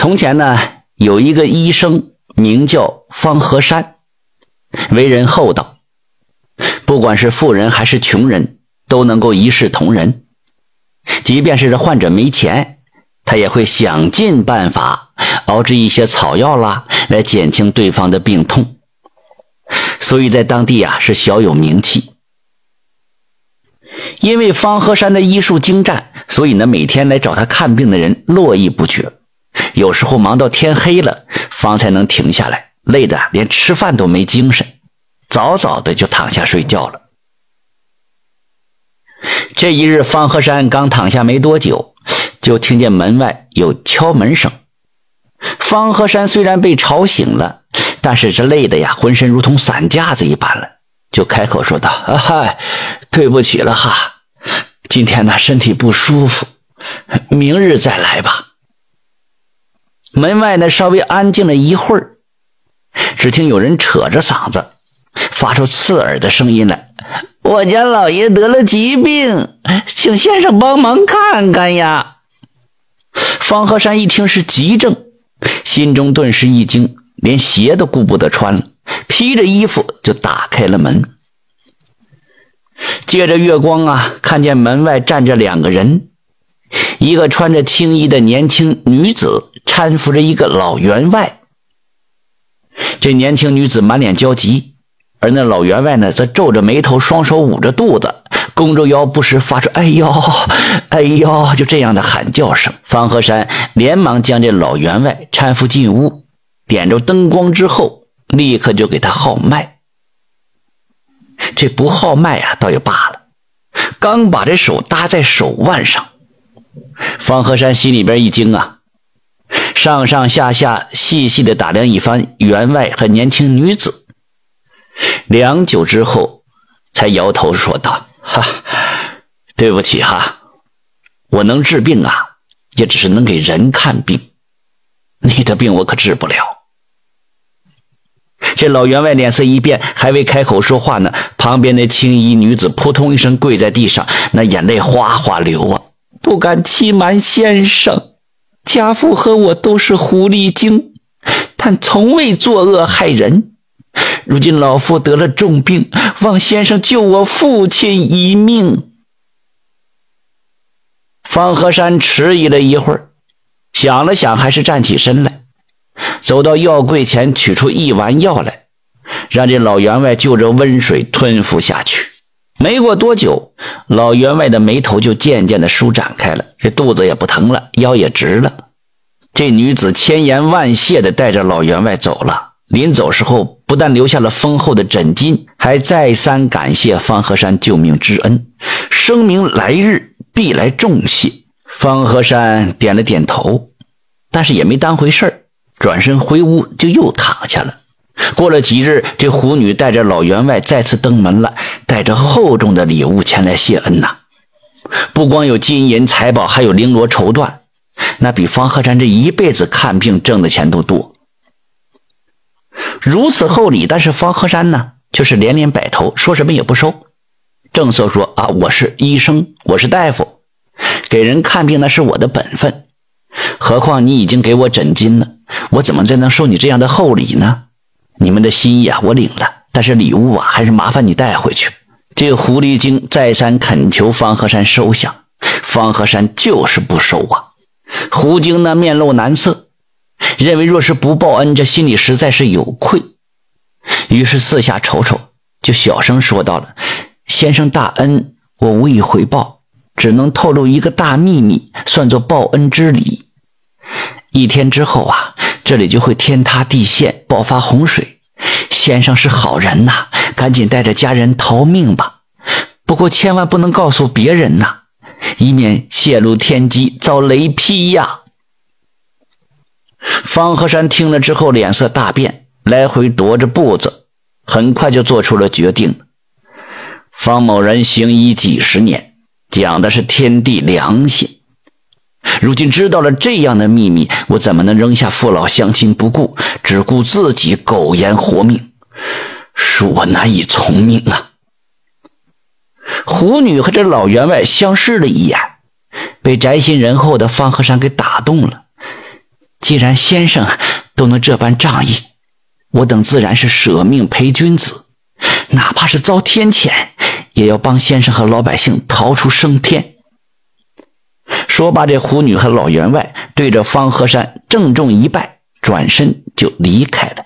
从前呢，有一个医生名叫方和山，为人厚道，不管是富人还是穷人，都能够一视同仁。即便是这患者没钱，他也会想尽办法熬制一些草药啦，来减轻对方的病痛。所以在当地啊是小有名气。因为方和山的医术精湛，所以呢每天来找他看病的人络绎不绝。有时候忙到天黑了，方才能停下来，累得连吃饭都没精神，早早的就躺下睡觉了。这一日，方和山刚躺下没多久，就听见门外有敲门声。方和山虽然被吵醒了，但是这累的呀，浑身如同散架子一般了，就开口说道：“啊嗨，对不起了哈，今天呢身体不舒服，明日再来吧。”门外呢，稍微安静了一会儿，只听有人扯着嗓子，发出刺耳的声音来：“我家老爷得了疾病，请先生帮忙看看呀！”方和山一听是急症，心中顿时一惊，连鞋都顾不得穿了，披着衣服就打开了门。借着月光啊，看见门外站着两个人。一个穿着青衣的年轻女子搀扶着一个老员外，这年轻女子满脸焦急，而那老员外呢，则皱着眉头，双手捂着肚子，弓着腰，不时发出“哎呦，哎呦”就这样的喊叫声。方和山连忙将这老员外搀扶进屋，点着灯光之后，立刻就给他号脉。这不号脉啊，倒也罢了，刚把这手搭在手腕上。方和山心里边一惊啊，上上下下细细的打量一番员外和年轻女子，良久之后，才摇头说道：“哈，对不起哈，我能治病啊，也只是能给人看病，你的病我可治不了。”这老员外脸色一变，还未开口说话呢，旁边的青衣女子扑通一声跪在地上，那眼泪哗哗流啊。不敢欺瞒先生，家父和我都是狐狸精，但从未作恶害人。如今老夫得了重病，望先生救我父亲一命。方和山迟疑了一会儿，想了想，还是站起身来，走到药柜前，取出一丸药来，让这老员外就着温水吞服下去。没过多久，老员外的眉头就渐渐的舒展开了，这肚子也不疼了，腰也直了。这女子千言万谢的带着老员外走了。临走时候，不但留下了丰厚的枕巾，还再三感谢方和山救命之恩，声明来日必来重谢。方和山点了点头，但是也没当回事，转身回屋就又躺下了。过了几日，这虎女带着老员外再次登门了，带着厚重的礼物前来谢恩呐。不光有金银财宝，还有绫罗绸缎，那比方鹤山这一辈子看病挣的钱都多。如此厚礼，但是方鹤山呢，却是连连摆头，说什么也不收。正色说：“啊，我是医生，我是大夫，给人看病那是我的本分。何况你已经给我诊金了，我怎么再能收你这样的厚礼呢？”你们的心意啊，我领了，但是礼物啊，还是麻烦你带回去。这个狐狸精再三恳求方和山收下，方和山就是不收啊。狐精呢，面露难色，认为若是不报恩，这心里实在是有愧。于是四下瞅瞅，就小声说到了：“先生大恩，我无以回报，只能透露一个大秘密，算作报恩之礼。一天之后啊。”这里就会天塌地陷，爆发洪水。先生是好人呐，赶紧带着家人逃命吧。不过千万不能告诉别人呐，以免泄露天机，遭雷劈呀。方和山听了之后，脸色大变，来回踱着步子，很快就做出了决定。方某人行医几十年，讲的是天地良心。如今知道了这样的秘密，我怎么能扔下父老乡亲不顾，只顾自己苟延活命？恕我难以从命啊！狐女和这老员外相视了一眼，被宅心仁厚的方和山给打动了，既然先生都能这般仗义，我等自然是舍命陪君子，哪怕是遭天谴，也要帮先生和老百姓逃出升天。说罢，这虎女和老员外对着方和山郑重一拜，转身就离开了。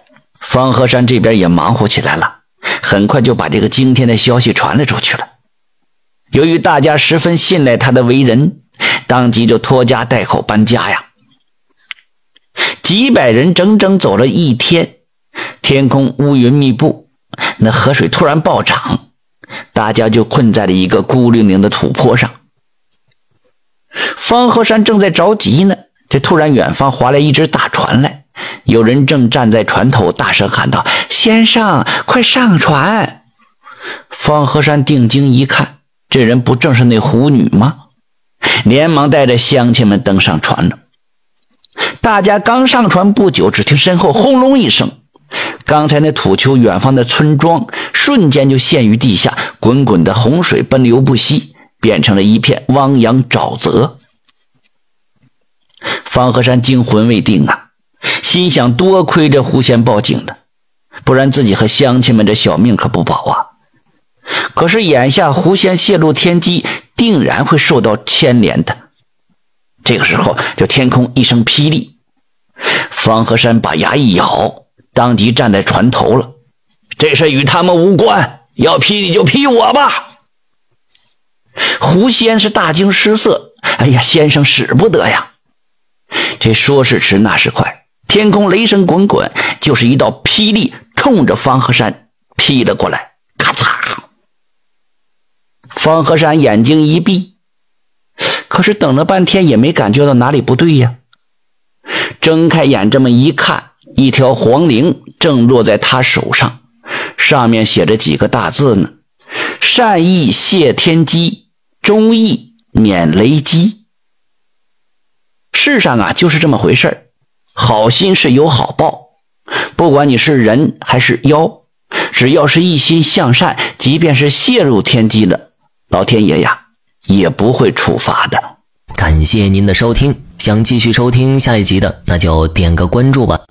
方和山这边也忙活起来了，很快就把这个惊天的消息传了出去了。由于大家十分信赖他的为人，当即就拖家带口搬家呀。几百人整整走了一天，天空乌云密布，那河水突然暴涨，大家就困在了一个孤零零的土坡上。方和山正在着急呢，这突然远方划来一只大船来，有人正站在船头，大声喊道：“先生，快上船！”方和山定睛一看，这人不正是那狐女吗？连忙带着乡亲们登上船了。大家刚上船不久，只听身后轰隆一声，刚才那土丘远方的村庄瞬间就陷于地下，滚滚的洪水奔流不息。变成了一片汪洋沼泽。方和山惊魂未定啊，心想：多亏这狐仙报警的，不然自己和乡亲们这小命可不保啊。可是眼下狐仙泄露天机，定然会受到牵连的。这个时候，就天空一声霹雳，方和山把牙一咬，当即站在船头了。这事与他们无关，要劈你就劈我吧。狐仙是大惊失色，哎呀，先生使不得呀！这说时迟，那时快，天空雷声滚滚，就是一道霹雳冲着方和山劈了过来，咔嚓！方和山眼睛一闭，可是等了半天也没感觉到哪里不对呀。睁开眼这么一看，一条黄绫正落在他手上，上面写着几个大字呢：“善意谢天机。”忠义免雷击。世上啊，就是这么回事好心是有好报，不管你是人还是妖，只要是一心向善，即便是泄露天机的，老天爷呀，也不会处罚的。感谢您的收听，想继续收听下一集的，那就点个关注吧。